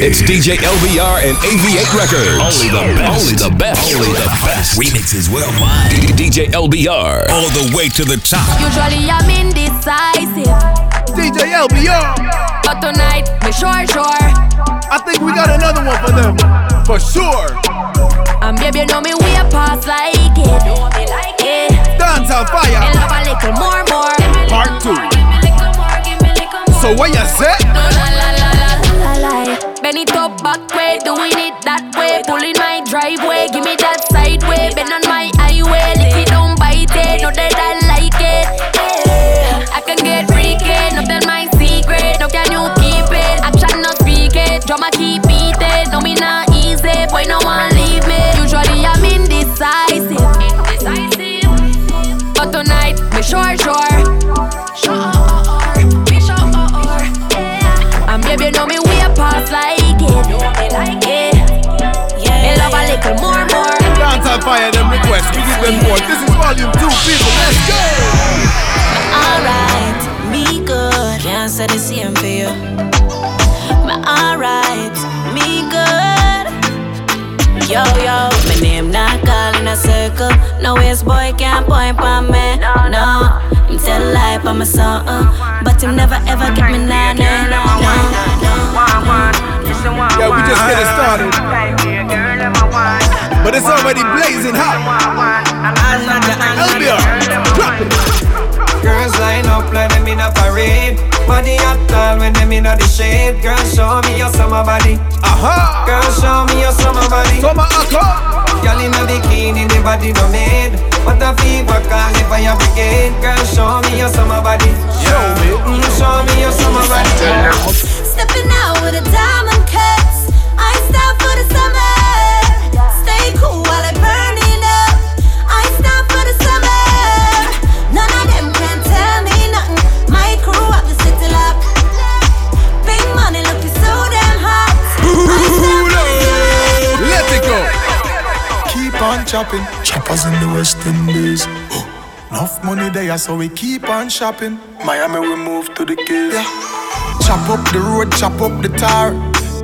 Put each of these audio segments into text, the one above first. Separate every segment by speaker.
Speaker 1: It's DJ LBR and AV8 Records.
Speaker 2: Only the best. Only the best. Only the best. Remixes worldwide.
Speaker 1: DJ LBR.
Speaker 2: All the way to the top.
Speaker 3: Usually I'm indecisive,
Speaker 4: DJ LBR.
Speaker 3: but tonight me sure sure.
Speaker 4: I think we got another one for them. For sure.
Speaker 3: And baby, you know me way past like it. Know me like it.
Speaker 4: Dance on
Speaker 3: Me
Speaker 4: fire.
Speaker 3: love a little more, more.
Speaker 4: Part two. So what you say?
Speaker 3: Bend it up back way, doing it that way. Pulling my driveway, give me
Speaker 4: them requests. We give them more. This is volume two, people. Let's go.
Speaker 5: alright, me good. Can't say the same for you. Me alright, me good. Yo yo, my name not call in a circle. No waste boy can't point for me. No, him tell lie for my son, uh. but him never ever get me nah nah nah nah.
Speaker 4: Yeah, we just getting started. But it's already blazing hot. LBR. Drop it.
Speaker 6: Girls line up like them in a parade. Body up tall when them in the shade. Girls show me your summer body.
Speaker 4: Aha.
Speaker 6: Girls show me your summer body.
Speaker 4: Summer Aqua.
Speaker 6: Girl in a bikini, the body no made. What a fever call the fire brigade. Girls show me your summer body.
Speaker 4: Show me.
Speaker 6: Mm, show me your summer body.
Speaker 5: Stepping out with a diamond cuts. I stop for the summer.
Speaker 7: Chopping. Choppers in the West Indies. Oh, enough money there, so we keep on shopping. Miami, we move to the Keys. Yeah. Chop up the road, chop up the tar.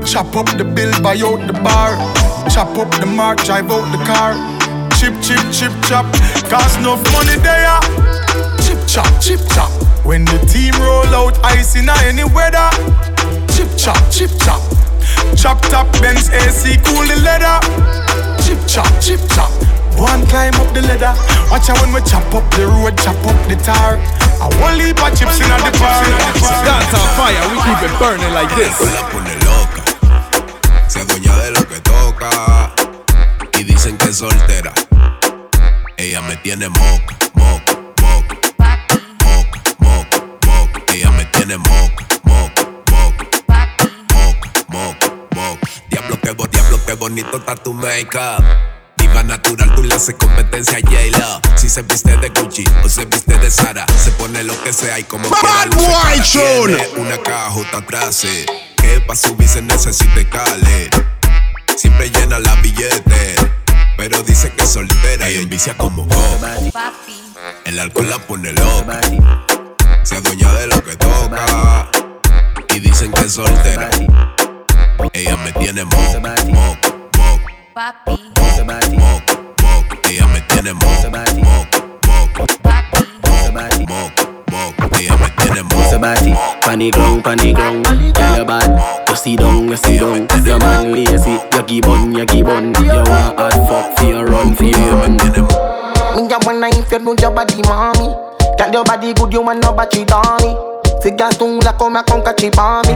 Speaker 7: Chop up the bill, buy out the bar. Chop up the mark, drive out the car. Chip, chip, chip, chop. Cause enough money there. Chip, chop, chip, chop. When the team roll out, ice in any weather. Chip, chop, chip, chop. Chop top Benz AC, cool the leather. Chip chop, chip chop. One climb up the ladder. Watch out when we chop up the road, chop up the tar. I won't leave my chips in the bar.
Speaker 4: Dance on fire. We keep it burning like this.
Speaker 2: La pone loca. Se adueña de lo que toca. Y dicen que es soltera. Ella me tiene moca, moca, moca. Moca, moca, moca. Ella me tiene moca, moca, bonito está tu make-up. Diva natural, tú le haces competencia a J-Lo. Si se viste de Gucci o se viste de Sara, se pone lo que sea y como quiera luce. Tiene una cajota atrás, eh, que pa' subirse necesita escale. Siempre llena la billete, pero dice que es soltera y envicia como coca. El alcohol la pone loca, se adueña de lo que toca. Y dicen que es soltera. Ella me tiene moca, moca.
Speaker 3: Papi.
Speaker 2: Moca, moca, moca. Ella me tiene moca, moca, moca. Moca, moca, moca. Ella me tiene moca.
Speaker 8: body, panny ground, panny ground. Girl, you bad, you see down, you see down. Your man lazy, you keep on, you keep on. You want hard fuck for your run, for your run.
Speaker 9: Me a wanna if you know your body, mommy. Tell your body good, you want no battery, dummy. Figure soon like come a it on me.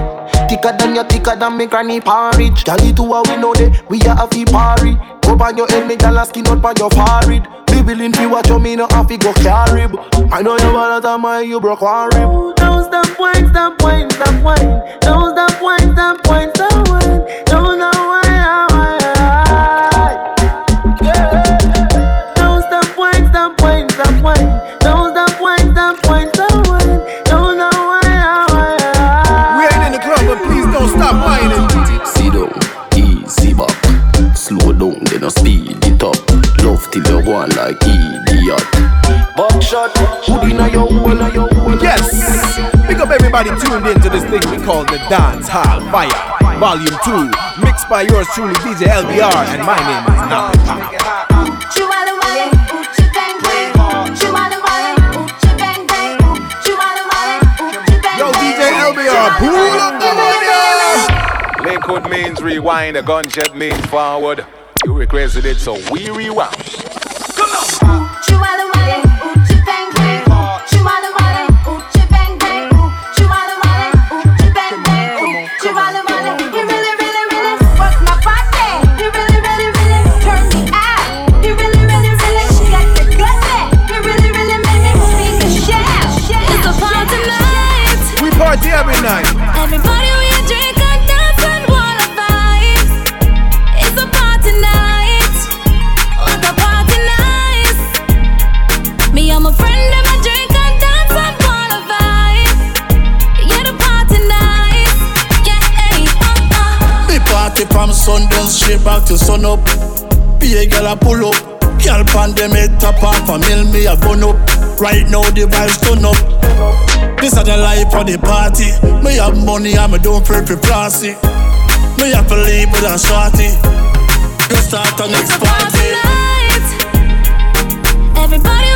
Speaker 9: Thicker than your thicker than me granny porridge. Tell it to her we know that we a fi party. Go on your head, me gyal a skin out by your forehead. Be willing to watch you, me no have to go carry. I know you want to my you broke one rib. Don't stop wine, stop wine, stop wine. Don't stop wine, stop wine, stop wine. Don't stop.
Speaker 8: Down, speed it up. Love till you go like idiot.
Speaker 9: Buckshot, hood inna your hole, inna your hole.
Speaker 4: Yes. Big up everybody tuned in to this thing we call the Dance Hall Fire. Volume 2. Mixed by yours truly, DJ LBR, and my name is Nappy Yo, DJ LBR, pull the money!
Speaker 10: Lakewood means rewind, a gunshot means forward. Requested it, so we rewound.
Speaker 11: Straight back to sun up. Be a girl a pull up. Girl pan them head top off a mill me a gun up. Right now the vibes turn up. This is the life of the party. Me have money and me don't pray for flossy. Me have to leave with a shorty. You start the next party.
Speaker 3: Everybody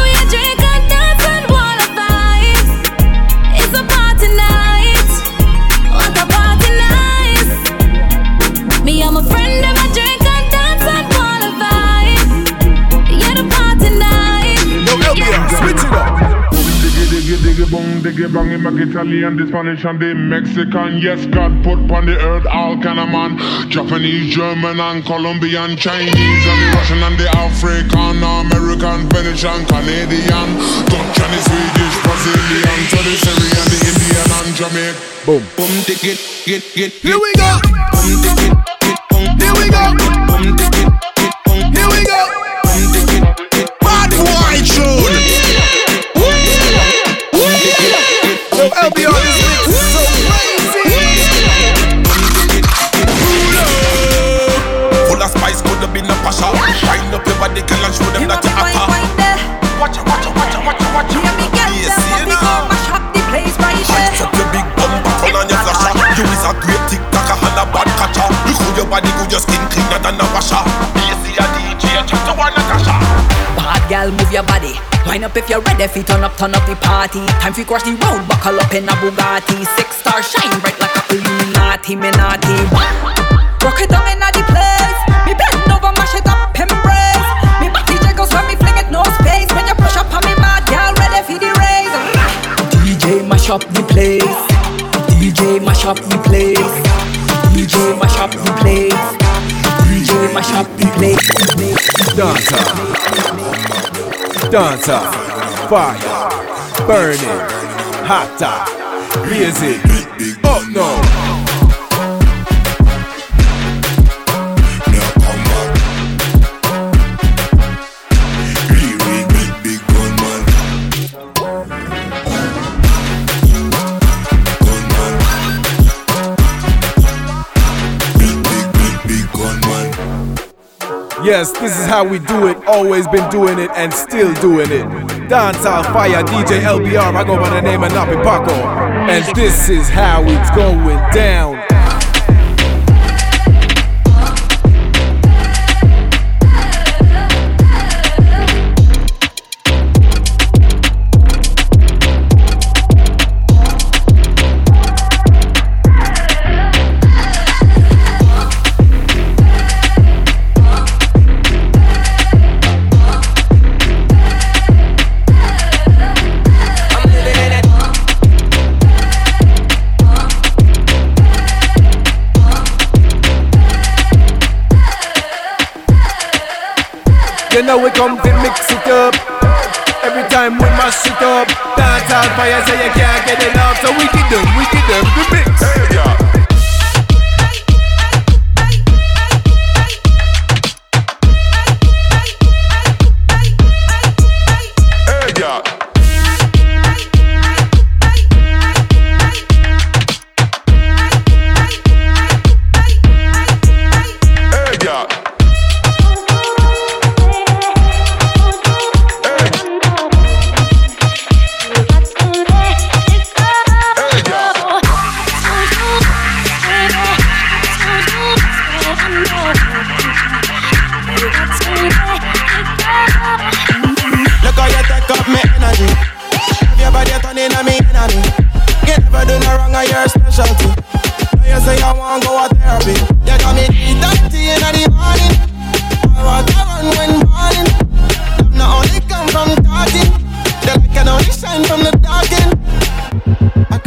Speaker 12: bong diggy bang him like Italian, the Spanish and the Mexican. Yes, God put on the earth all kind of man. Japanese, German and Colombian, Chinese and the Russian and the African, American, Venetian, Canadian, Dutch and the Swedish, Brazilian, to the Syrian, the Indian and Jamaican.
Speaker 4: Boom.
Speaker 11: Boom diggy, get get.
Speaker 4: Here we go.
Speaker 11: Boom diggy,
Speaker 13: Wind up
Speaker 14: if you're ready, feet turn up, turn up the party. Time for cross the road, buckle up in a Bugatti. Six star shine bright like a Illuminati, naughty. Rock it down in the place. Me bend over, mash it up, embrace. Me body jiggles when me fling it, no space. When you push up on me, bad girl, ready for the race. DJ mash up the place. DJ mash up the place. DJ mash up the place. DJ mash up the place.
Speaker 4: Dancer. Dancer. Fire. Burning. Hotter. Blazing. Oh Yes, this is how we do it. Always been doing it and still doing it. Dancehall Fire DJ LBR. I go by the name of Nappy Paco. And this is how it's going down. Fire, say you can't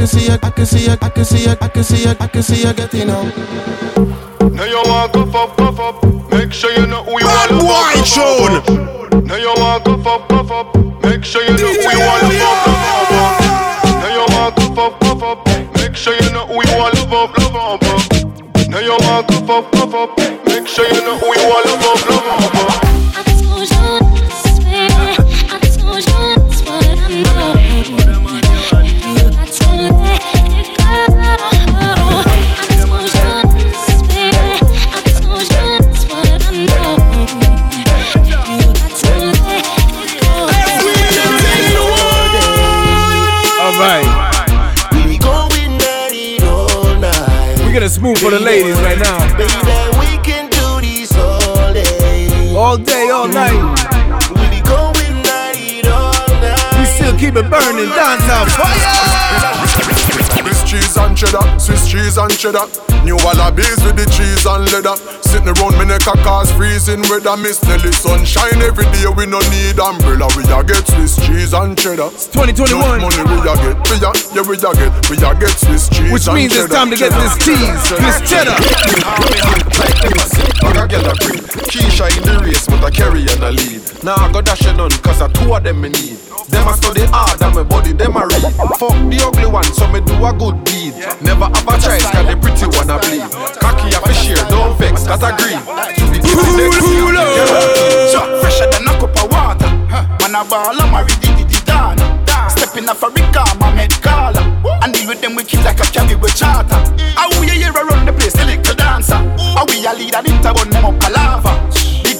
Speaker 7: can see it, I can see it, I can see it, I can see it, I can see it getting out.
Speaker 15: Now you want go up, go up. Make sure you know who you
Speaker 7: Bad
Speaker 15: want
Speaker 7: boy tune.
Speaker 15: Now you want go up, go up. Make sure you know who you want to love, love, love. Now you want go up, go up. Make sure you know who you want to love, up, love, love. Now you want go up, go up. Make sure you know who you want to
Speaker 4: for the ladies right now.
Speaker 16: Baby, we can do this all day.
Speaker 4: All day, all night.
Speaker 16: We going at it all night.
Speaker 4: We still keep it burning. Downtown fire.
Speaker 17: Swiss cheese and cheddar, Swiss cheese and cheddar. New wallabies with the cheese and leather. Sitting around me neck a cause freezing weather. Miss Nelly sunshine every day. We no need umbrella. We a get Swiss cheese and cheddar.
Speaker 4: 2021.
Speaker 17: Enough money we a get. We a, yeah we a get. We a get Swiss cheese
Speaker 4: Which
Speaker 17: and
Speaker 4: means it's time to get this cheese, this cheddar.
Speaker 18: Like a girl a green. Keisha in the race, but I carry and a lead. Nah, I got dash it none, cause I two of them me need. Them a study hard and my body, them a read. Fuck the ugly one, so me do a good deed. Never have a choice, cause the pretty one a bleed. Cocky a fish here, don't vex, that a green. To next
Speaker 19: Shot fresher than a cup of water. Man a ball, I'm a di dana. Stepping off a Rica, my med caller. And deal with them we kill like a cabby with charter. How we a year around the place, the little dancer. How we a leader, them to burn them up a lava.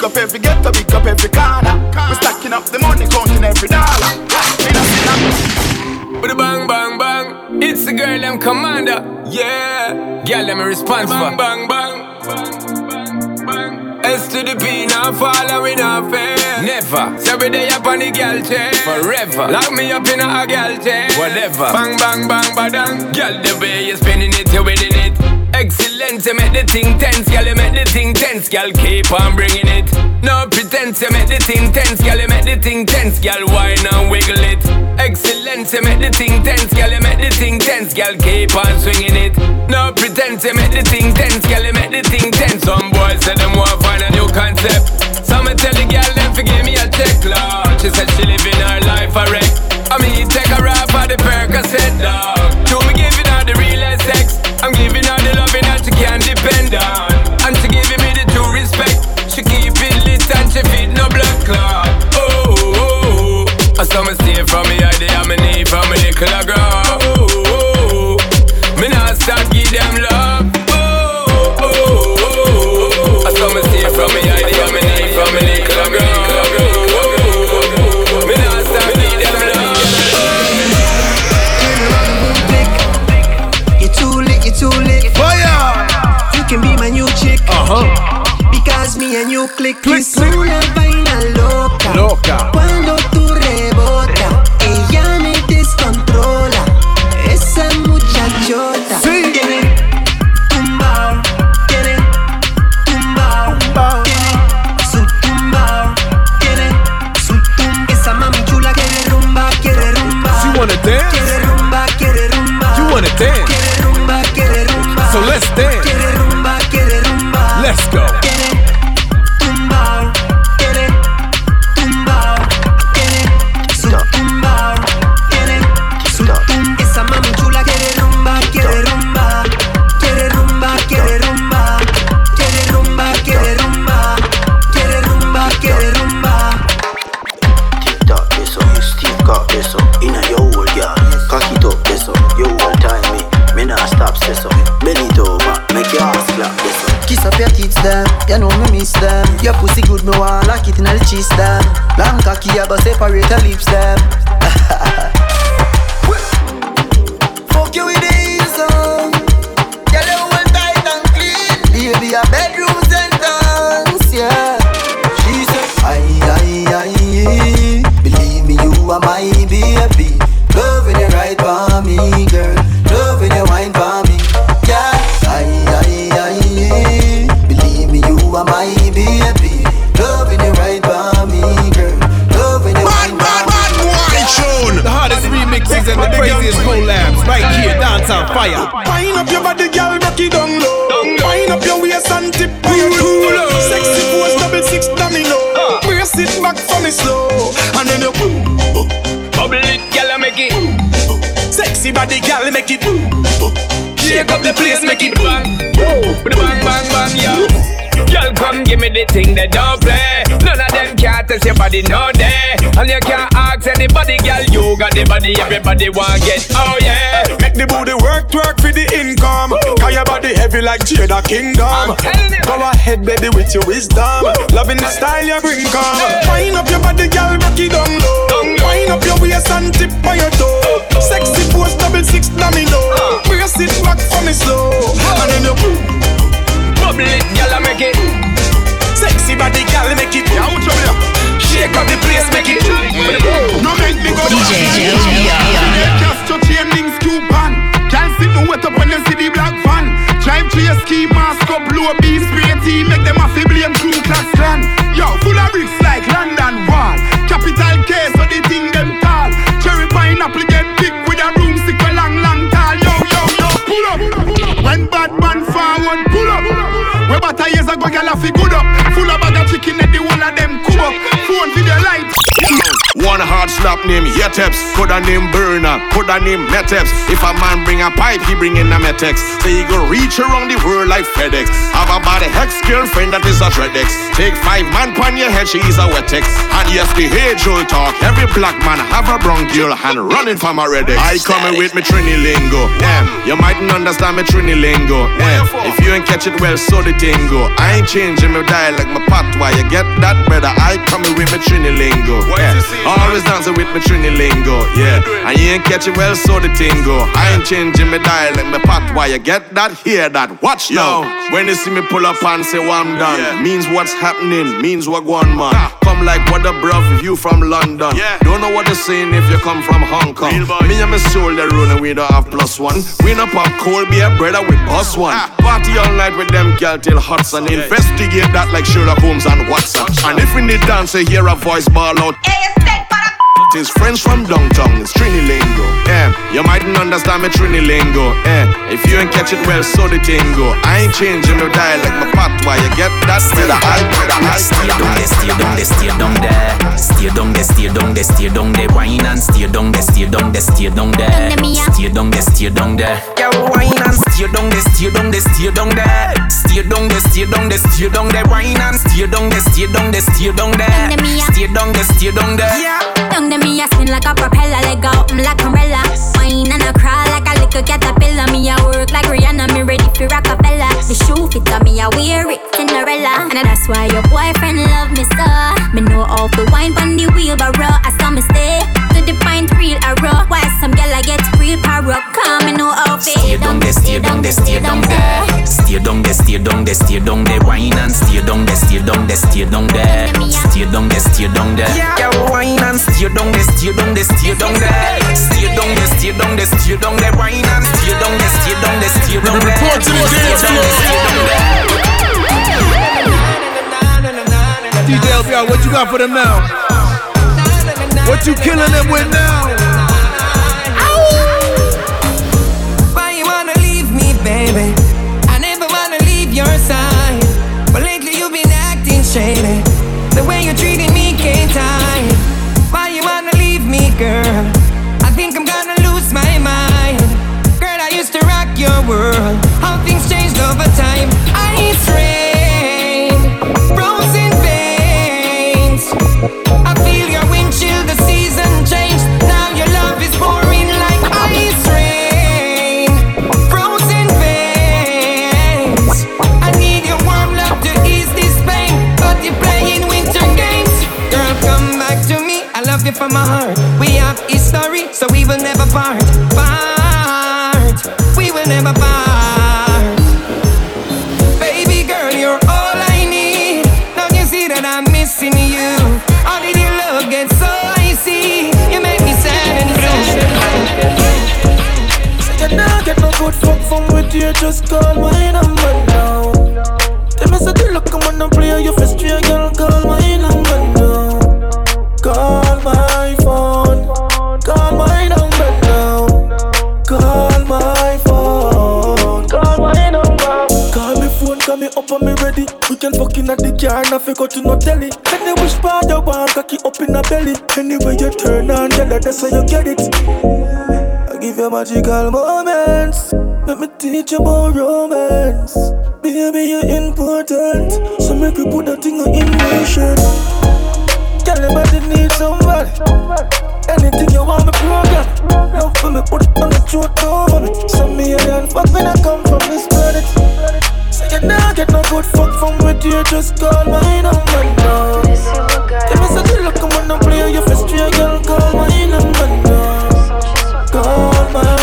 Speaker 19: Up every ghetto, big up every corner. We stacking up the money, counting every dollar. Me no see.
Speaker 20: With a bang, bang, bang. It's the girl, them commander. Yeah. Girl, them response for. Bang, bang, bang. S to the P, now following our fair. Eh. Never. So we day up on the girl chain. Forever. Lock me up in a girl chain. Whatever. Bang, bang, bang, badang. Girl, the way you spinning it, you winning it. Excellent, you make the thing tense, girl, you make the thing tense, girl, keep on bringing it. No pretense, you make the thing tense, girl, you make the thing tense, girl, whine and wiggle it. Excellent, you make the thing tense, girl, you make the thing tense, girl, keep on swinging it. No pretense, you make the thing tense, girl, you make the thing tense. Some boys say them want find a new concept. Some tell the girl them forgive me a check, Lord. She said she living her life a wreck. I mean, take her off of the Percocet, dog. On. And she giving me the true respect. She keep it lit and she feed no blood clot. Oh, oh, oh. I saw me stay from me idea, me
Speaker 21: you click, click.
Speaker 7: Me slow, and then you.
Speaker 20: Bubble it, girl, make it.
Speaker 7: Sexy body, girl, make it.
Speaker 20: Shake up the place, make it bang. Bang, bang, bang, yeah. Come give me the thing that don't play. None of them can't test your body no day. And you can't ask anybody, girl. You got the body, everybody want get. Oh yeah.
Speaker 7: Make the booty work, work for the income. Cause your body heavy like Jada Kingdom. Go ahead, baby, with your wisdom. Loving the style you bring, come. Wind up your body, girl, rock it down low. Wind up your waist and tip on your toe. Sexy pose, double six domino. Uh. Brace it back for me slow. And then you.
Speaker 20: Bubble it, girl, make it.
Speaker 7: Sexy body, girl, make it.
Speaker 20: Yeah, what's up there?
Speaker 7: Shake up the place, make it.
Speaker 19: No make me go
Speaker 7: DJ
Speaker 19: Just to chain links coupon. Can't sit no wet up when you see the black van. Drive to your ski mask up, low B spray tea, make them a fi blame crew class clan. Yo, full of bricks like London Wall. Capital K, so the thing them tall. Cherry pineapple get big with a broomstick a long, long tall. Yo, yo, yo, pull up. When bad man forward, pull up. We about years ago, gyal a fi good up. Full of chicken and the whole of them cook up. Phone video light.
Speaker 18: One hard slap name Yeteps, coulda name Burner, coulda name Meteps. If a man bring a pipe, he bring in a Metex. So he go reach around the world like FedEx. Have a body hex girlfriend that is a Dreadex. Take five man pon your head, she is a Wetex. And yes, the age old talk. Every black man have a brown girl hand running from a Redex. I coming with me Trini lingo. Damn, you mightn't understand me Trini lingo. Damn, if you ain't catch it well, so the tingo. I ain't changing my dialect, my patois. You get that better? I coming with me Trini lingo. Yeah. Always dancing with me Trini lingo, yeah. And you ain't catching well, so the tingo. I ain't changing my dialect, my path. Why You get that? Hear that? Watch now. When you see me pull up and say, well, I'm done, means what's happening, means what one man. Come like what the bruv if you from London. Yeah. Don't know what they're saying if you come from Hong Kong. Me and my soul, they running, we don't have plus one. We no pop cold beer, brother, with us one. Party all night with them girl till Hudson. Investigate that like Sherlock Holmes and Watson. And if we need dance, you hear a voice ball out. It is friends from downtown, it's Trini lingo. Yeah, you mightn't understand me Trini lingo. Yeah, if you ain't catch it well, so the tingo. I ain't changing no dialect, my patois. You get that? Better I, better I,
Speaker 22: Stay down there, stay down there, stay down there. Stay down there, stay down there, stay down there. Wine and stay down there, stay down there, stay down there. Stay down there, stay down there. Yeah, wine and stay down there, stay down there, stay down there. Stay down there, stay down there, stay down there. Wine and stay down there, stay down there, stay down there. Stay down there, stay down there. Yeah.
Speaker 10: To me, I spin like a propeller, leg out, I'm like umbrella. Wine and I crawl like a little caterpillar. Me, I work like Rihanna, me ready for Rockefeller. The shoe fit on me, I wear it, Cinderella. Uh-huh. And that's why your boyfriend love me so. Me know all the wine on the wheelbarrow. I saw me stay the pint real arrow. Why some girl I get real power Come me know how
Speaker 22: Stay down there, stay down there, stay down there. Stay down there, stay down there, stay down there. Wine and stay down there, stay down there, stay down there. Stay down there, stay down there. Yeah, wine and stay down there, stay down there, stay down there. Stay down there, stay down there, stay down there. Wine and stay down there, stay down there, stay down there.
Speaker 7: Report to the dance floor.
Speaker 4: DJ LBR, what you got for them now? What you killing them with now?
Speaker 6: Why you wanna leave me, baby? I never wanna leave your side. But lately you've been acting shady. The way you're treating me You just call my number now. Tell me, say, so look, come on, and
Speaker 21: play your first year, girl, call my number now. Call my phone, call my number now. Call my phone, call my number. Call me
Speaker 23: phone, call me up, I'm ready. We can fuck in at the car, and I forgot to not tell it. Any which part you want, cocky up in a belly. Anyway, you turn on, tell girl, that's how you get it. I give you magical moments. Let me teach you about romance. Baby, you're important. So make you put that thing in motion. Tell your body need somebody. Anything you want me program. Love for me, put it on the throat over me. Some me alien fuck when I come from this planet. Say you nah get no good fuck from with you, just call my number now. Tell me a look, I'm gonna play you for straight, girl, call my number now. Call my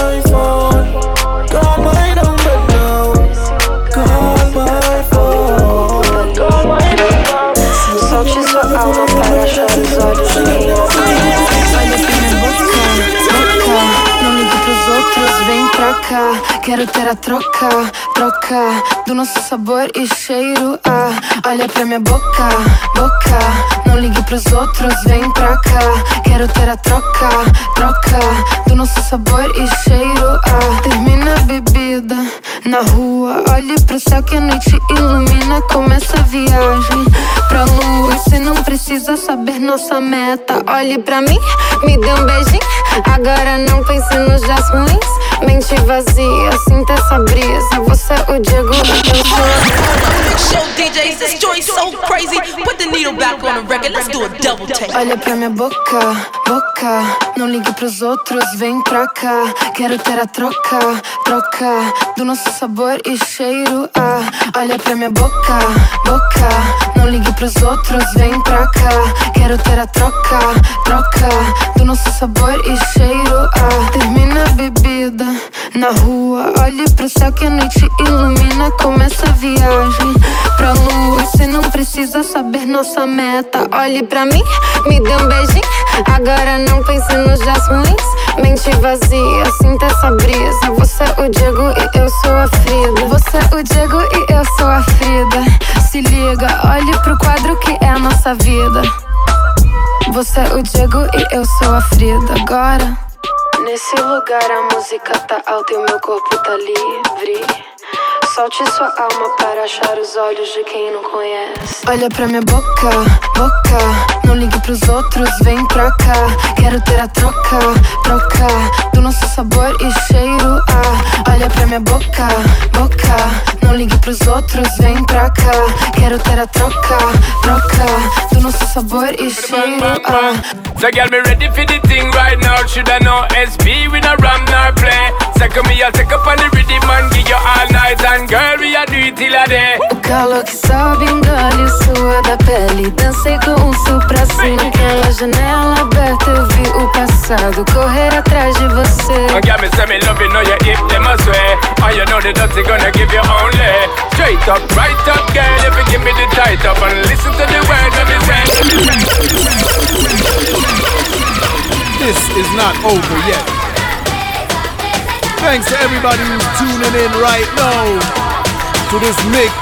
Speaker 24: Quero ter a troca, troca do nosso sabor e cheiro. Ah, olha pra minha boca, boca. Não ligue pros outros, vem pra cá. Quero ter a troca, troca do nosso sabor e cheiro. Ah, termina a bebida na rua. Olhe pro céu que a noite ilumina. Começa a viagem pra lua. Você não precisa saber nossa meta. Olhe pra mim, me dê um beijinho. Agora não pense nos dias ruins. Mente vazia, sinta essa brisa. Você é o Diego, eu sou
Speaker 25: Show DJs, this so crazy. Put the needle back on the record, let's do a double take.
Speaker 24: Olha pra minha boca, boca. Não ligue pros outros, vem pra cá. Quero ter a troca, troca do nosso sabor e cheiro. Ah, olha pra minha boca, boca. Não ligue pros outros, vem pra cá. Quero ter a troca, troca do nosso sabor e cheiro. Ah, termina a bebida na rua. Olhe pro céu que a noite ilumina. Começa a viagem pra lua. Você não precisa saber nossa meta. Olhe pra mim, me dê um beijinho. Agora não pense nos dias ruins. Mente vazia, sinta essa brisa. Você é o Diego e eu sou a Frida. Você é o Diego e eu sou a Frida. Se liga, olhe pro quadro que é a nossa vida. Você é o Diego e eu sou a Frida. Agora. Nesse lugar a música tá alta e o meu corpo tá livre. Solte sua alma para achar os olhos de quem não conhece. Olha pra minha boca, boca. Não ligue pros outros, vem pra cá. Quero ter a troca, troca do nosso sabor e cheiro. Ah, olha pra minha boca, boca. Não ligue pros outros, vem pra cá. Quero ter a troca, troca do nosso sabor e cheiro. Ah.
Speaker 20: So girl, me ready for the thing right now. Should I know SB with a ram nor play? Second me, I'll take up on the rhythm and give you all night. And girl, we a do it till a day.
Speaker 24: O calor que sobe, engole sua da pele. Dancei com um sul pra cima. Naquela janela aberta eu vi o passado correr atrás de você.
Speaker 20: And girl, me say me love you, know you hip them a swear. And you know the dirty gonna give you only straight up, right up, girl. If you give me the tight up and listen to the words of me say.
Speaker 4: This is not over yet. Thanks to everybody who's tuning in right now to this mix,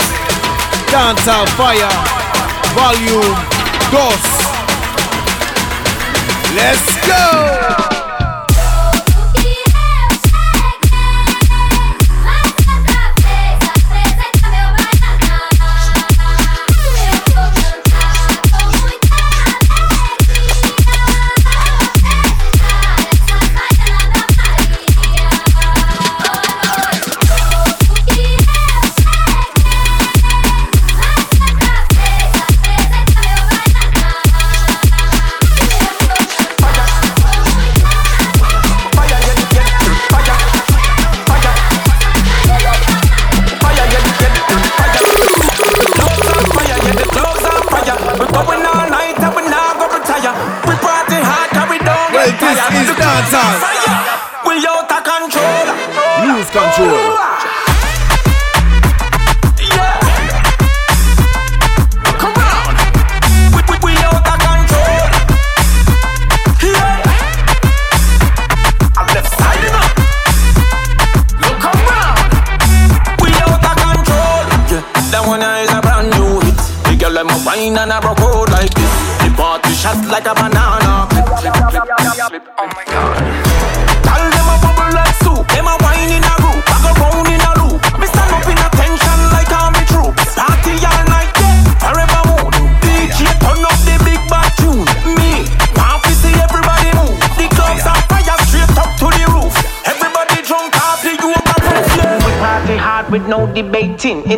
Speaker 4: Dancehall Fire, Volume Dos. Let's go!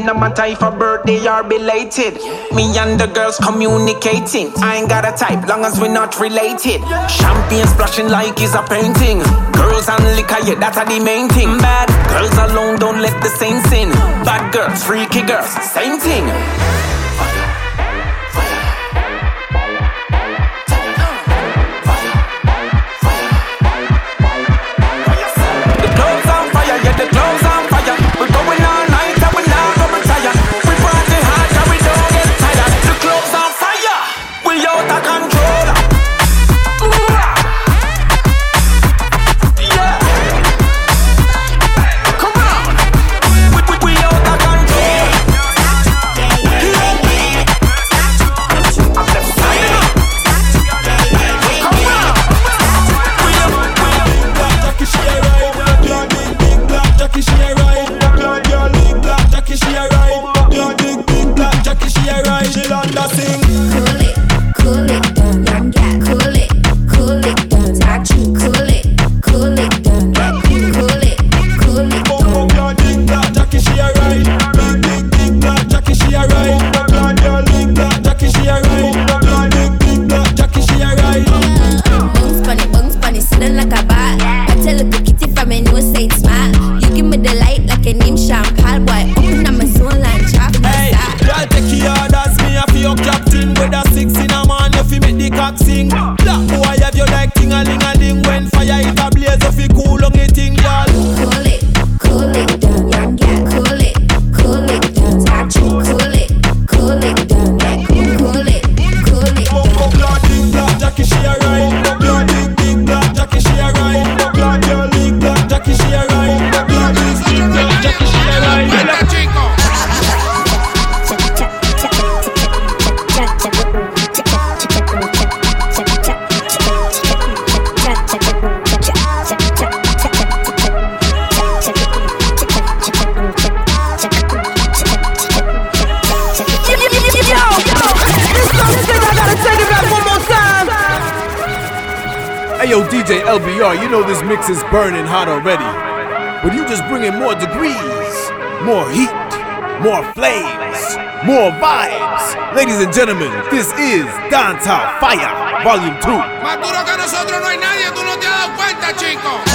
Speaker 19: A
Speaker 22: matter if a birthday or belated. Me and the girls communicating. I ain't got a type, long as we're not related. Champagne splashing like it's a painting. Girls and liquor, yeah, that's the main thing. Bad girls alone don't let the saints in. Bad girls, freaky girls, same thing.
Speaker 4: Mix is burning hot already. But you just bring in more degrees, more heat, more flames, more vibes. Ladies and gentlemen, this is Dancehall Fire, Volume 2.
Speaker 26: Más duro que nosotros no hay nadie, tú no te has dado cuenta.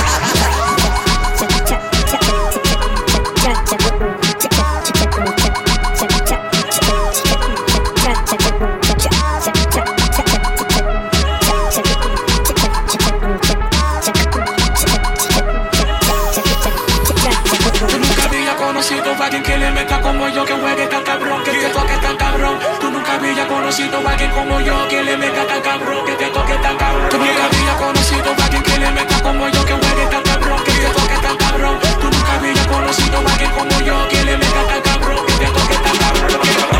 Speaker 27: Que juegue tan cabrón, que te toque tan cabrón. Tú nunca había conocido a alguien como yo, que le meta tan cabrón, que te toque tan cabrón. Tú nunca había conocido a alguien que le meta como yo, que juegue tan cabrón, que te toque tan cabrón. Tú nunca había conocido a alguien como yo, que le meta tan cabrón, que te toque tan cabrón.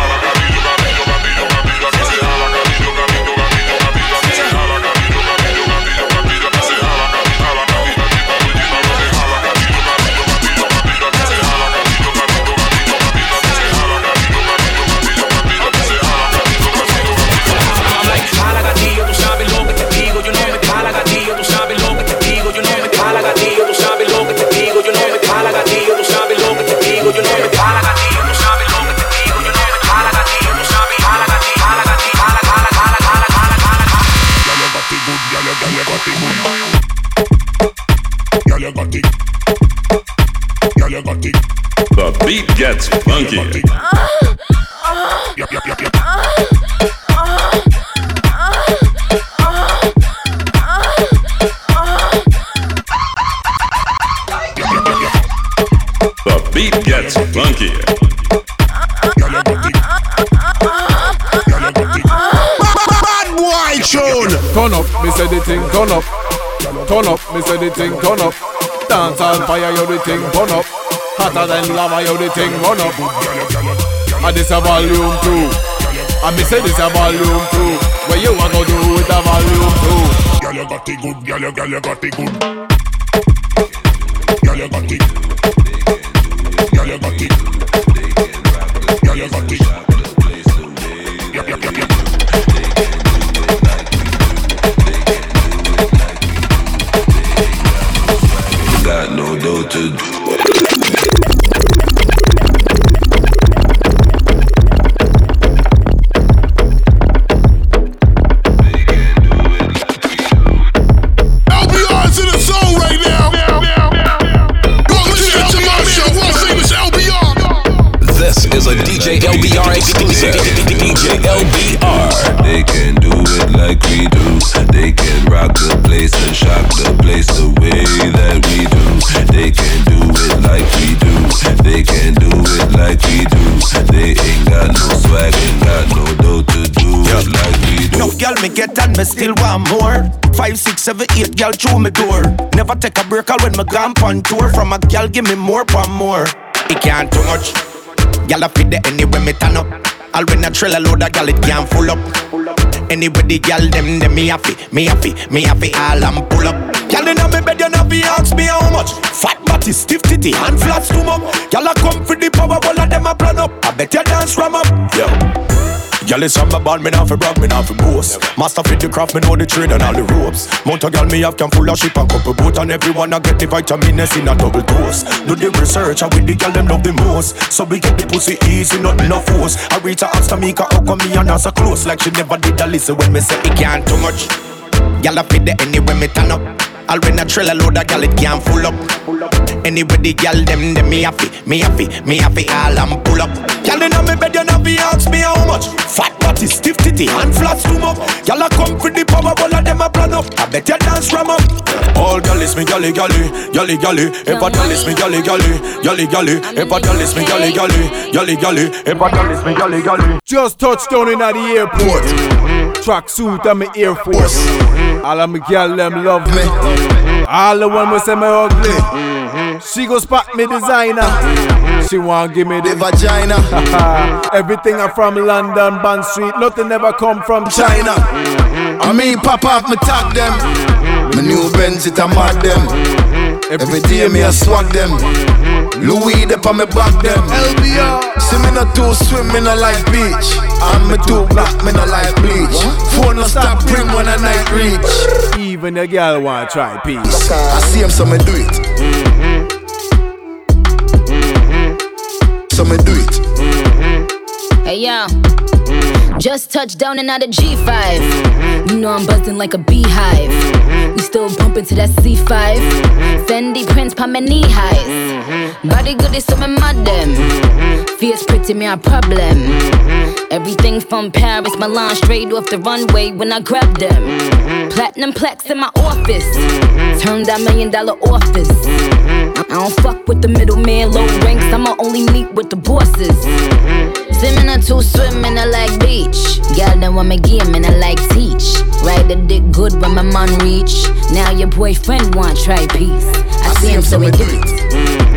Speaker 28: Beat gets funky. The beat gets funky.
Speaker 4: Bad boy. Turn up, me say the thing, turn up. Turn up, me say the thing, turn up. Dancehall Fire, yo the thing, burn up. Hotter than lava, yo the thing, run up. And this a volume two. And me say this a volume two. What you a go do with a volume two?
Speaker 29: Girl, you got it good, girl, you girl, you got it good. Girl, you got it.
Speaker 30: Me and still want more. Five, six, seven, eight girl through me door. Never take a break all when me gone on tour. From a girl give me more, pon more. It can't too much. Girl I fit the anywhere me turn up. All when I trail a load of girl it can't full up. Anyway the girl them them me happy, me happy, me happy all I'm pull up. Girl inna me bed you not be ask me how much. Fat body, stiff titty, hand flat stomach. Girl I come for the power, all of them a plan up. I bet you dance from up, yo. Girl, it's from my band, me not fi brag, me not fi boast. Master fit the craft, me know the trade and all the ropes. Mount a me have can full of ship and couple boat And everyone I get the vitamins in a double dose. Do the research, and with the girl, them love the most. So we get the pussy easy, nothing no force. I reach her, ask Tamika, how come me and her so close? Like she never did a listen when me say it can't too much. Girl, I fit the anywhere me turn up all when I trail a load of gal, it can't full up. Anybody gal, them, them, me happy, me happy, me happy, all I'm pull up. Gal inna me bed, you not be ask me how much. Fat body, stiff titty, hand flat stomach. Gal I come for the power, all of them a plan up. I bet you dance from up. All gal is me galley, galley, galley, galley. Ever gal is me galley, galley, galley, galley. Ever gal is me galley, galley, galley, galley. Ever gal is me galley, galley.
Speaker 4: Just touched down in at the airport. Track suit and my Air Force. All of my gal them love me. All the one we say me ugly. She go spot me designer. She want give me the
Speaker 9: vagina.
Speaker 4: Everything I from London, Bond Street. Nothing ever come from China.
Speaker 9: I mean, pop off me tag them. My new Benz it a mad them. Every day me a swag them. Louis up on me back them. LBR. See me not too swim, me not like beach. And me too black, me not like bleach. Phone no stop ring when a night reach.
Speaker 4: Even a girl want try peace.
Speaker 9: I see him, so me do it. So me do it.
Speaker 31: Hey yo, just touched down and out of G5. You know I'm buzzing like a beehive. We still bumping to that C5. Fendi prints pa my knee highs. Mm-hmm. Body good is some madam. Fierce pretty me a problem. Everything from Paris, Milan, straight off the runway when I grab them. Platinum plaques in my office. Turn that million dollar office. I don't fuck with the middleman, low ranks. I'ma only meet with the bosses. Swimming to swimming, I like beach. Girl, then want me game and I like teach. Ride the dick good when my man reach. Now your boyfriend want try peace. I, see him, so it.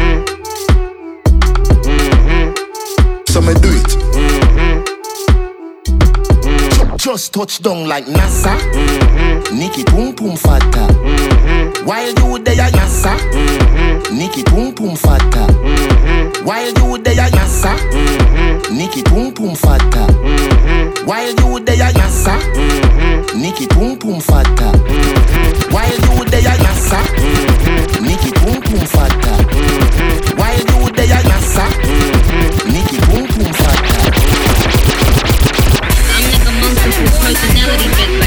Speaker 9: So me do it. Mm-hmm. Mm-hmm. Just touch down like NASA. Nikki pum pum fata. Mm-hmm. While you there, NASA. Nikki pum pum fata. While you there, NASA. Nikki pum pum fata. While you there, NASA. Nikki pum pum fata. While you there, NASA. Nikki pum pum fata. While you there, NASA. Nikki
Speaker 31: personality, but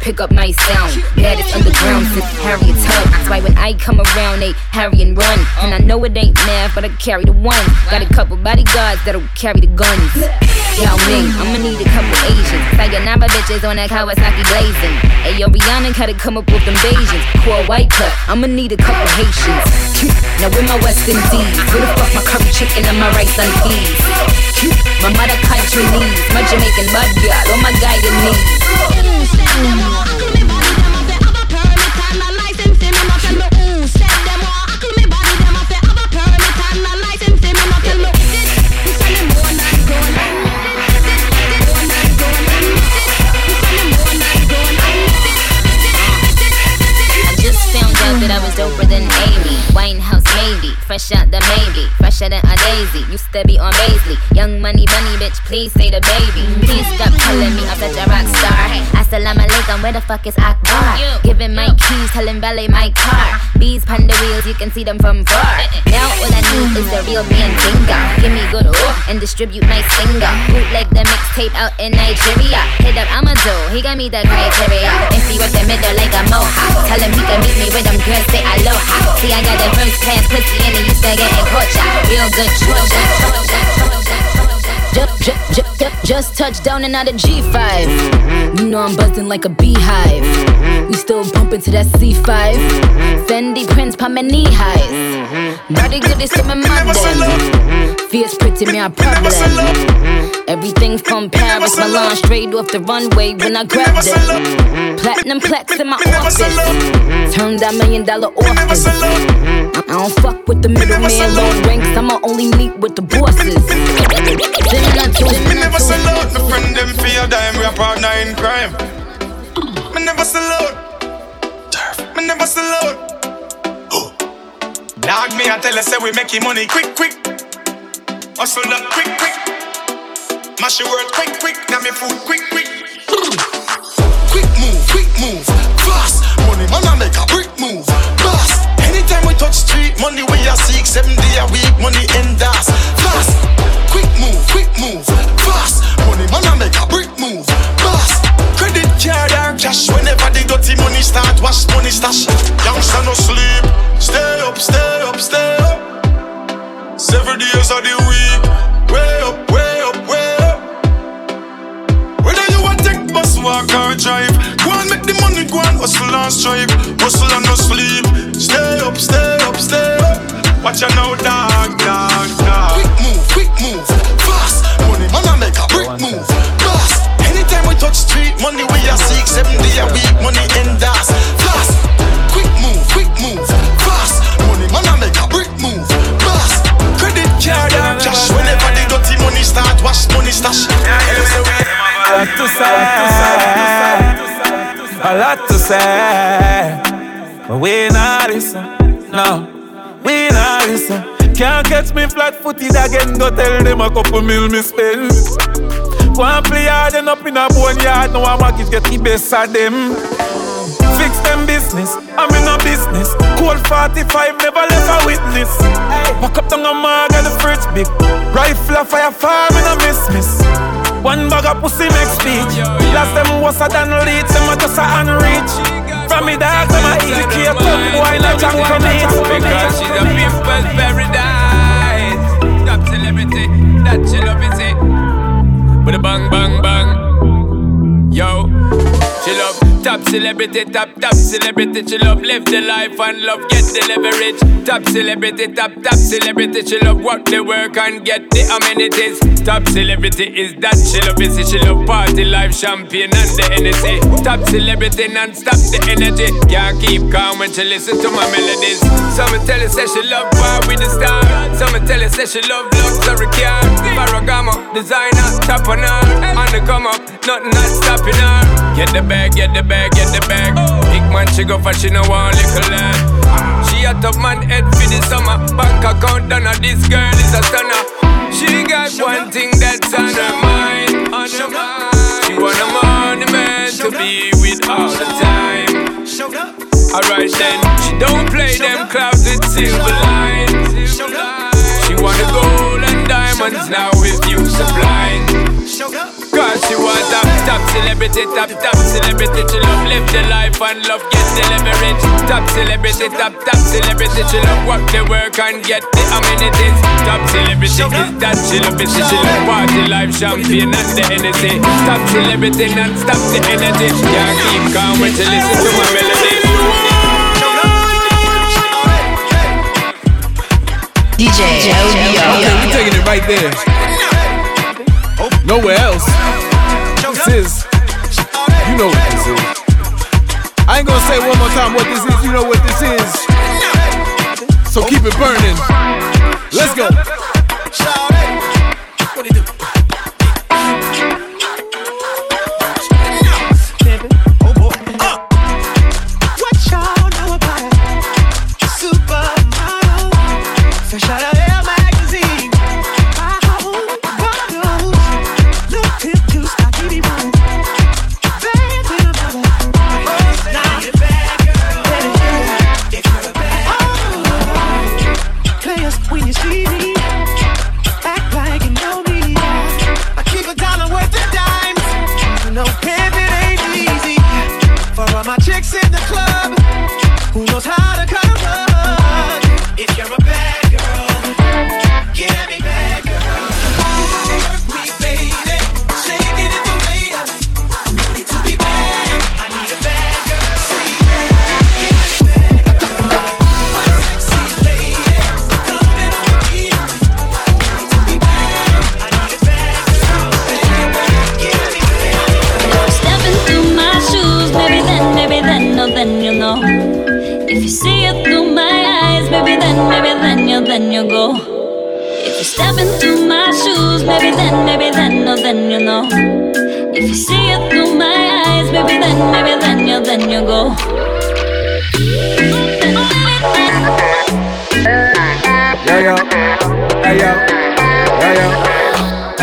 Speaker 31: pick up my sound. Carry the one. Got a couple bodyguards that'll carry the guns. Yao Ming, I'ma need a couple Asians. Sayonara bitches on that Kawasaki blazing. Hey yo, Rihanna gotta come up with them Asians. Core white cut, I'ma need a couple Haitians. Now with my West Indies, where the fuck my curry chicken and my rice and peas? My mother country needs, my Jamaican mud girl, oh my Guyanese. Winehouse maybe, fresh out the fresher than a daisy. Used to be on Baisley, young money bunny bitch. Please say the baby. Please stop telling me I'm such a rock star. Assalamu alaikum, where the fuck is Akbar? Giving my keys, telling ballet my car. Bees pon the wheels, you can see them from far. Eh, eh. Now all I need is the real man finger. Give me good oh, and distribute my singer. Bootleg the mixtape out in Nigeria. Hit up Amadou, he got me the criteria. If he work the middle like a mohawk, tell him he can meet me with them girls say aloha. See, I got the first class pussy and it used to get in culture. Real good. Just, touched down and out of G5. Mm-hmm. You know I'm buzzing like a beehive. Mm-hmm. We still bumping to that C5. Mm-hmm. Fendi prints, pa my knee highs. Body good mm-hmm. is my modern. Fierce pretty me a problem. Mm-hmm. Everything from Paris, Milan, straight off the runway when I grabbed it. Mm-hmm. Platinum plaques in my office. Turn that million dollar office. I don't fuck with the middleman, low ranks. I'ma only meet with the bosses.
Speaker 32: Then Me never sell out, my friend them for your dime, we a partner in crime. I tell you, say we making money quick, quick. Hustle up quick, quick. Mash your world quick, quick. Now me food quick, quick.
Speaker 33: Quick move, quick move, fast. Money man I make a brick move, fast. Anytime we touch street, money we a seek seven day a week, money in das. Fast, quick move, quick move, fast. Money man I make a brick move, fast. Credit card or cash whenever the dirty money start, wash money stash. Youngster no sleep, stay up, stay up, stay up. Seven days of the week, way up, way up, way up. Whether you want take bus, walk or drive, go and make the money, go and hustle and strive, hustle and no sleep. Stay up, stay up, stay up. Watch out now, dog, dog, dog. Quick move, quick move, fast. Money man I make a brick move, fast. Anytime we touch street, money we a seek seven day a week, money in das. Fast, quick move, quick move, fast. Money man I make a brick move, fast. Credit card or cash whenever the dirty money start, wash money stash.
Speaker 7: A lot to say, a say, but we not listen, no, we not listen. Can't catch me flat-footed again, go tell them a couple mil me spend. Go and play hard and up in a boneyard, now I'm a get the best of them. Fix them business, I'm in a business. Cold 45, never left a witness. Pack up down a mag and the fridge big. Rifle a fire farm in a miss miss. One bag of pussy make speech. Last them was a than lead, them a just a unreach. From me dogs, I'm a educate, come boy, not junk from it.
Speaker 20: Because she's a people's paradise. Top celebrity, that she love it. With a bang, bang, bang. Yo, she love top celebrity, top, top celebrity. She love live the life and love get the leverage. Top celebrity, top, top celebrity. She love work the work and get the amenities. Top celebrity is that she love busy. She love party life, champagne and the energy. Top celebrity non-stop the energy. Can't keep calm when she listen to my melodies. Some tell her say she love bar with the star. Some tell her say she love luxury car. Ferragamo, designer, top on her. On the come up, nothing not stopping her. Get the bag, get the bag, get the bag. Big man she go for she no want little lad. She a top man head for the summer. Bank account done her, this girl is a stunner. She got one thing that's on her mind. On her mind. She want a money man to be with all the time. Alright then, she don't play them clouds with silver lines. She want the gold and diamonds now with you supplying. Cause she want top, top celebrity, top, top celebrity. She love live the life and love get the leverage. Top celebrity, top, top celebrity. She love work the work and get the amenities. Top celebrity is that she love it. She love party life, champagne and the energy. Top celebrity non-stop the energy. Can't keep calm when she listen to my melody.
Speaker 34: DJ
Speaker 4: Okay, we're taking it right there. Nowhere else. This is. You know what this is. I ain't gonna say one more time what this is. You know what this is. So keep it burning. Let's go.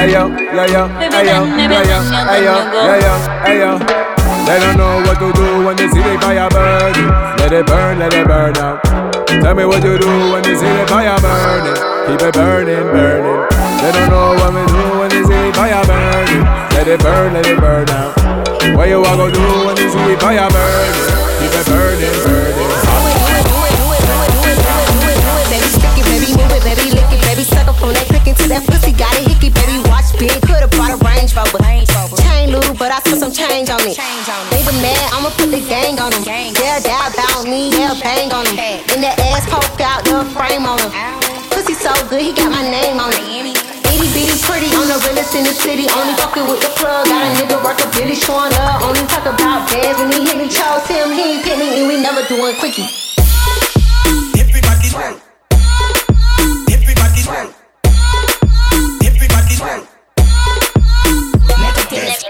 Speaker 4: Hey, yo. Yo. Hey, yo. Yo. Hey, yo. Yo. Hey. They don't know what to do when they see the fire burning. Let it burn, let it burn out. Tell me what you do when they see the fire burning. Keep it burning, burning. They don't know what we do when they see the fire burning. Let it burn, let it burn out. What you want to do when they see the fire burning? Keep it burning, burning.
Speaker 9: Baby, stick it, baby, move it, baby, lick it, baby, suck up on that click into that pussy, got a hickey, baby, big, could've brought a Range Rover. Chain little, but I spent some change on it. They the mad, I'ma put the gang on them. They'll die about me, they'll bang on them. And that ass poke out the frame on them. Pussy so good, he got my name on it. Itty bitty pretty, on the realest in the city. Only fucking with the plug, got a nigga worth a billy showing up. Only talk about bands when he hit me, chose him, he ain't pick me, and we never doing quickie.
Speaker 31: Everybody's right. Everybody's
Speaker 4: podcast.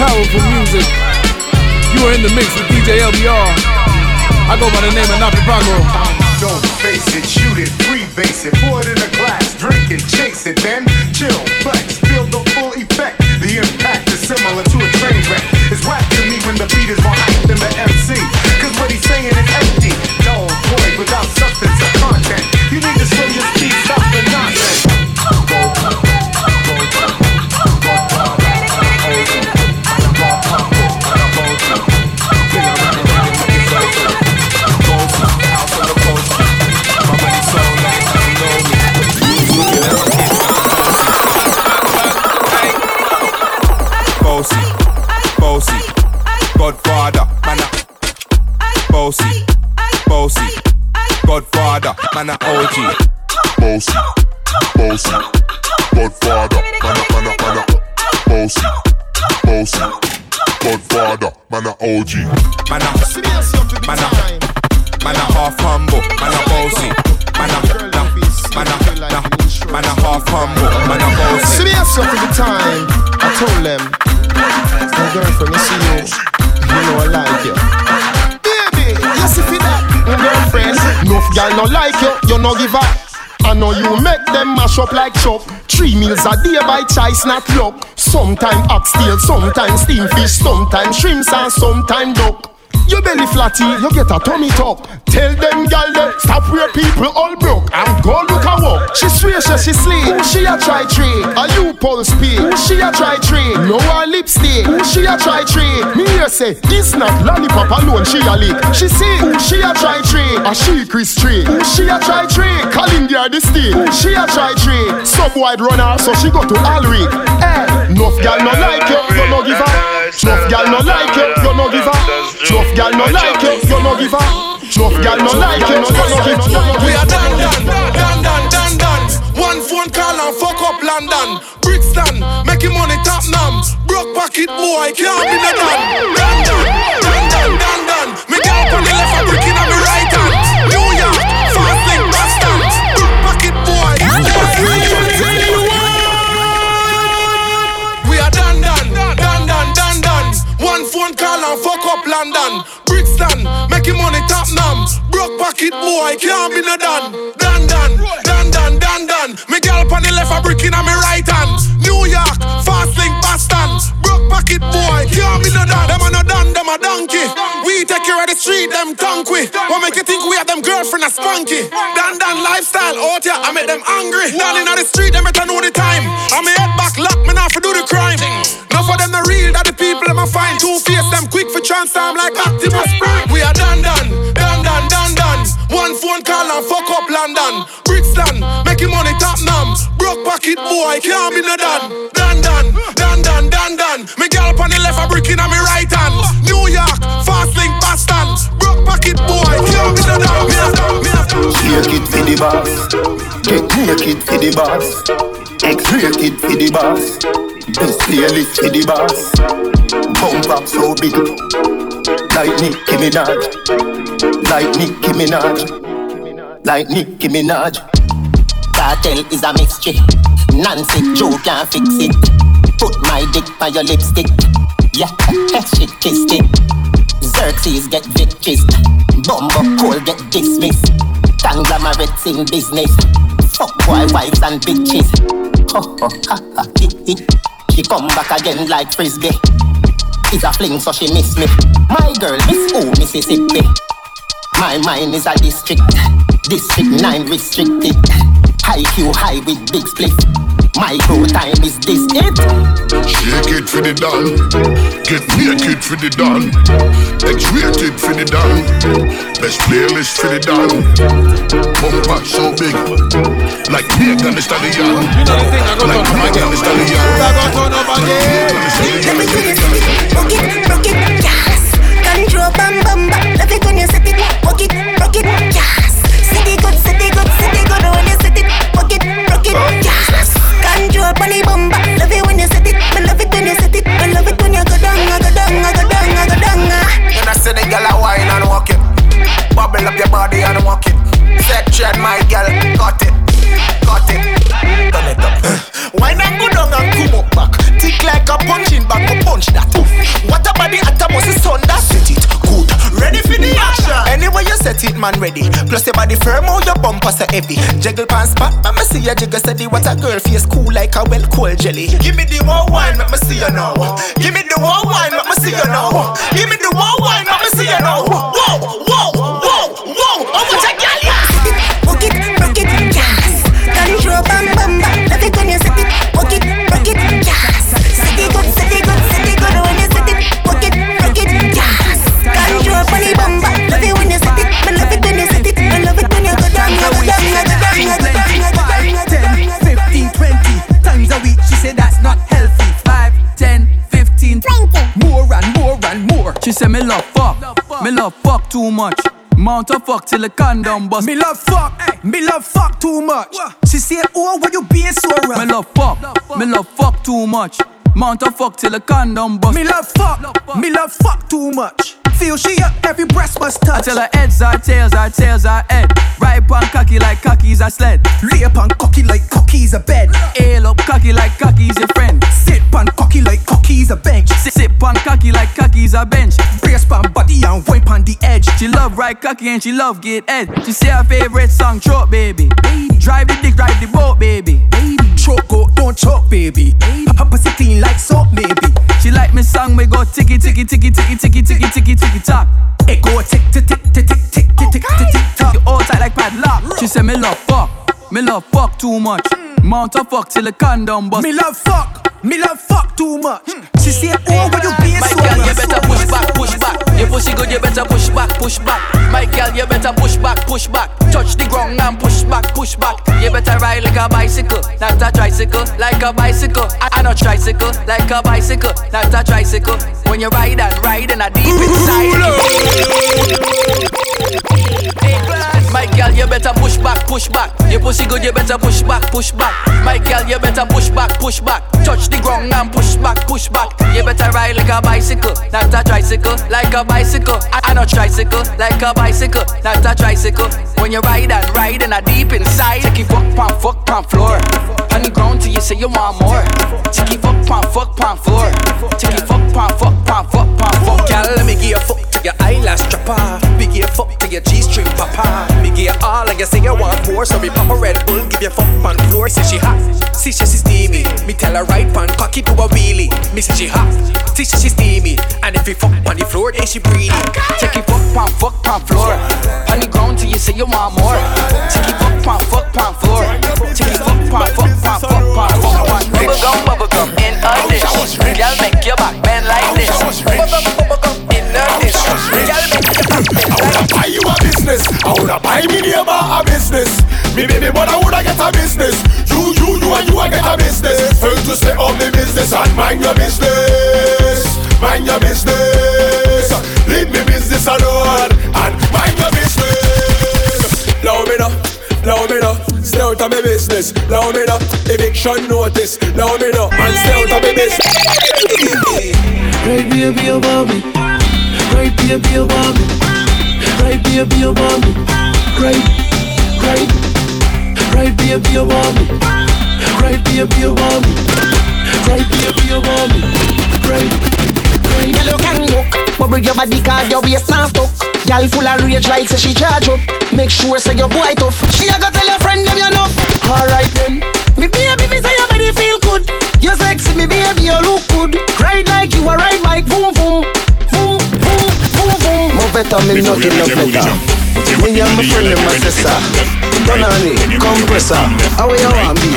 Speaker 4: Powerful music. You are in the mix with DJ LBR. I go by the name of Napi Pago.
Speaker 33: Don't face it, shoot it, freebase it, pour it in a glass, drink it, chase it, then chill, flex, feel the full effect. The impact is similar to a train wreck. It's whack to me when the beat is more
Speaker 35: OG.
Speaker 36: Man a, man a, man a
Speaker 30: half humble, man a bossy. Man a, nah, man a, nah, man a half humble, man a bossy.
Speaker 33: Serious up to the time. I told them, my girlfriend, you see you, you know I like you. Baby, you see for that, my girlfriend. Enough gal no like you, you no give up. I know you make them mash up like chop. Three meals a day by choice, not luck. Sometime oxtail, sometimes steamed fish, sometimes shrimps and sometimes duck. Your belly flatty, you get a tummy tuck. Tell them gal them stop where people all broke and go look a walk. She swear she she sleep. Who she a try trade? Are you pulse pay? Who she a try trade? No her lipstick. Who she a try trade? Here say this not lollipop alone. She a lick. She say who she a try trade? A she Chris trade. Who she a try trade? Calling the state. Who she a try trade? Sub wide runner so she go to Alric. Eh, enough gal no like you, you no give her. Enough gal no like you, you no give her. Enough gal no like you, you no give her. Enough gal no like you, you no give her.
Speaker 37: We are done, done, done, done, done, done. One phone call and fuck up London. Brixton, making money top nam. Broke pocket boy, can't be the done. Done, done, done, done, done, done. Me girl on the left, a brick in me right hand. New York, fast link, Boston. Broke pocket boy. We are done, done, done, done, done, done. One phone call and fuck up London. Brixton, making money top nam. Broke pocket boy, can't be no done. Done, done, done. Me girl on the left, a brick in me right hand. New York, fast link, Boston. Broke pocket boy, can't be no done. Them a no done, them a donkey. We take care of the street, them we. What make you think we have them girlfriend a spunky? Done lifestyle out here, I make them angry. Down in the street, them better know the time. I me head back, lock me now for do the crime. Enough of them the real, that the people them a find. Two face them quick for transform like Optimus Prime. We are done, done, done, done, done, done. One phone call and fuck up London. Brixton, making money top nam. Broke pocket boy, can't be no done. Done, done, done, done, done, done. Me girl on the left, a brick in on me right hand. New York, fast link, Boston. Broke pocket boy, can't be no done. Me have done, me have done.
Speaker 38: Shake it for the boss. Get naked for the boss. X-rated for the boss. Best playlist for the boss. Bump up so big. Like Nicki Minaj. Like Nicki Minaj. Like Nicki Minaj.
Speaker 39: Cartel is a mystery. Nancy Joe can't fix it. Put my dick on your lipstick. Yeah, shit kissed it. Xerxes get victories. Bumbo Cole get dismissed. Conglomerates in business. Fuck boy wives and bitches. Ho ho ha ha hit hit. She come back again like frisbee. It's a fling so she miss me. My girl miss who Mississippi. My mind is a district. District 9 restricted. High Q high with big split. Micro time is this it.
Speaker 17: Shake it for the down. Get naked for the down. X-rated for the down. Best playlist for the down. Bumper so big. Like Megan Thee Stallion. Like Megan Thee Stallion.
Speaker 40: Rock it, rock it, Control bam bam bam. Love it when you set it. Rock it, rock it, yes. Set it good, set it good, set it good when you set it. Rock it, rock it, yes. Control bunny bum bam. Love it when you set it. Me love it when you set it. Me love it when you go down, I go down, I go down, I go down.
Speaker 9: You know, see the girl a wine and walk it. Bubble up your body and walk it. Set trend, my girl, cut it, cut it. Wine and go down and come up back. Tick like a punching bag, go punch that. What a body at a is sun that set it good. Ready for the action. Anyway you set it, man, ready. Plus your body firm, how your bumper so heavy. Jiggle pants spot, let me see your jiggle steady. What a girl face cool like a well cold jelly. Give me the one wine, let me see you now. Give me the one wine, let me see you now. Give me the one wine, let me see you now. Whoa, whoa,
Speaker 41: fuck. Me love fuck too much. Mount a fuck till the condom bust. Me love fuck. Me love fuck too much. She said, Oh, why you being so rough? Me love fuck. Me love fuck too much.
Speaker 42: Mount a fuck till the condom bust.
Speaker 43: Me love fuck, me love fuck too much. Feel she up, every breast must touch.
Speaker 42: I tell her heads are tails, our tails are head. Ride pan cocky like cocky's a sled.
Speaker 43: Lay upon cocky like cocky's a bed.
Speaker 42: Ail up cocky like cocky's your friend.
Speaker 43: Sit pan cocky like cocky's a bench.
Speaker 42: Sit, sit pan cocky like cocky's a bench.
Speaker 43: Brace pan body and wipe on the edge.
Speaker 42: She love ride cocky and she love get head. She say her favorite song, Baby. baby. Drive the dick, drive the boat, baby.
Speaker 43: Choke go, don't choke, baby. Her pussy clean like soap, baby.
Speaker 42: She like me song, we go ticky ticky ticky ticky ticky ticky ticky ticky tock.
Speaker 43: It go tick tick tick tick tick tick tick tick tick tick.
Speaker 42: You all tight like padlock. She say me love fuck, me love fuck too much. Mount a fuck till the condom bust.
Speaker 43: Me love fuck, me love fuck too much. She say, oh, when you being
Speaker 41: My
Speaker 43: so
Speaker 41: girl, you better push back, push back. Your pussy good, you better push back, push back. My girl, you better push back, push back. Touch the ground and push back, push back. You better ride like a bicycle, not a tricycle. Like a bicycle, I, I not tricycle. Like a bicycle, not a tricycle. When you ride and ride and a deep inside. My girl, you better push back, push back. Your pussy good, you better push back, push back. My girl, you better push back, push back. Touch the ground and push back, push back. You better ride like a bicycle, not a tricycle. Like a bicycle, I, I not tricycle. Like a bicycle, not a tricycle. When you ride and ride and a deep inside, take it fuck pan, fuck pan floor. On the ground till you say you want more. Take it fuck pan, fuck pan floor. Take it fuck pan, fuck pan, fuck pan, fuck.
Speaker 44: Girl, let me give you a fuck to your eyelash dropper. Big give a fuck to your G-string papa. Me give you all and you say you want more, so me pop a Red Bull, give you fuck pan floor. Say she hot, see she steamy. Me tell her right pan, cocky do a wheelie. Me say she hot, see she steamy. And if you fuck on the floor, then she breathe.
Speaker 41: Take it fuck pan, fuck pan floor. On the ground till you say you want more. Take it fuck pan, fuck pan floor. Take it fuck pan, fuck pan, fuck pan, fuck pan. Bubble gum, bubble gum in a dish. Girl, make your back bend like this. Bubble gum, bubble gum
Speaker 45: I woulda buy you a business. I woulda buy me neighbor a business. Me baby mother woulda get a business. You, you, you and you a get a business. First to stay on the business and mind your business. Mind your business. Leave me business alone and mind your business. Love me now, love me now. Stay out of my business. Love me now. Eviction notice. Love me now. And stay out of my business.
Speaker 46: Right, baby, you want me. Right, baby, you want me. Right, right. Right, baby, you want me. Right, baby, you want me. Right, baby, you want me. Right, right.
Speaker 9: Girl, can look, bubble your body cause your waist not stuck. Girl full of rage like say she charge up. Make sure say your boy tough. She a go tell your friend them you enough. Alright then, me baby me say your body feel good. You sexy me baby you look good. Ride like you a ride bike, boom boom
Speaker 33: on me nothing no better. Me and my friend them a sister. It, compressor. How you want me?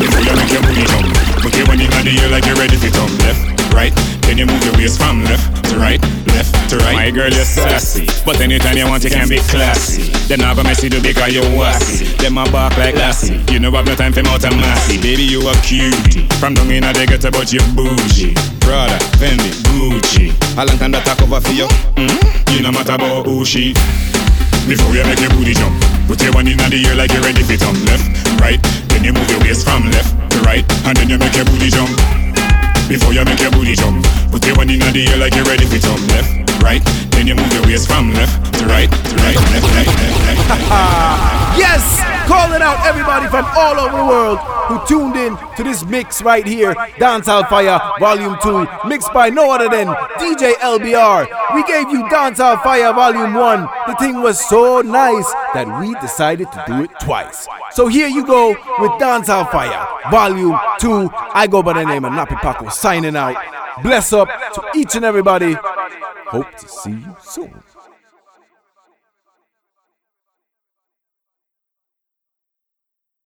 Speaker 29: Before you make your booty jump Put your one in the air like you're ready to thump Left, right, then you move your waist from left to right? Left to right. My girl, you're sassy. But anytime you want, you can be classy. Them not gonna mess you because you're wassy. Them a bark like lassie. You know I've no time for mouth and massy. Baby, you a cutie. From down in a they get about you bougie. Prada, Fendi, Gucci. How long can that talk over for you? Mm? You no matter about who she before you make your booty jump. Put your one in the air like you're ready for jump. Left, right, then you move your waist from left to right. And then you make your booty jump Before you make your booty jump Put your one in the air like you're ready for jump Left, right, then you move your waist from left to right to right, left, right, left, right, left.
Speaker 4: yes! Calling out everybody from all over the world who tuned in to this mix right here, Dancehall Fire Volume 2, mixed by no other than DJ LBR. We gave you Dancehall Fire Volume 1. The thing was so nice that we decided to do it twice. So here you go with Dancehall Fire Volume 2. I go by the name of Nappy Paco signing out. Bless up to each and everybody. Hope to see you soon.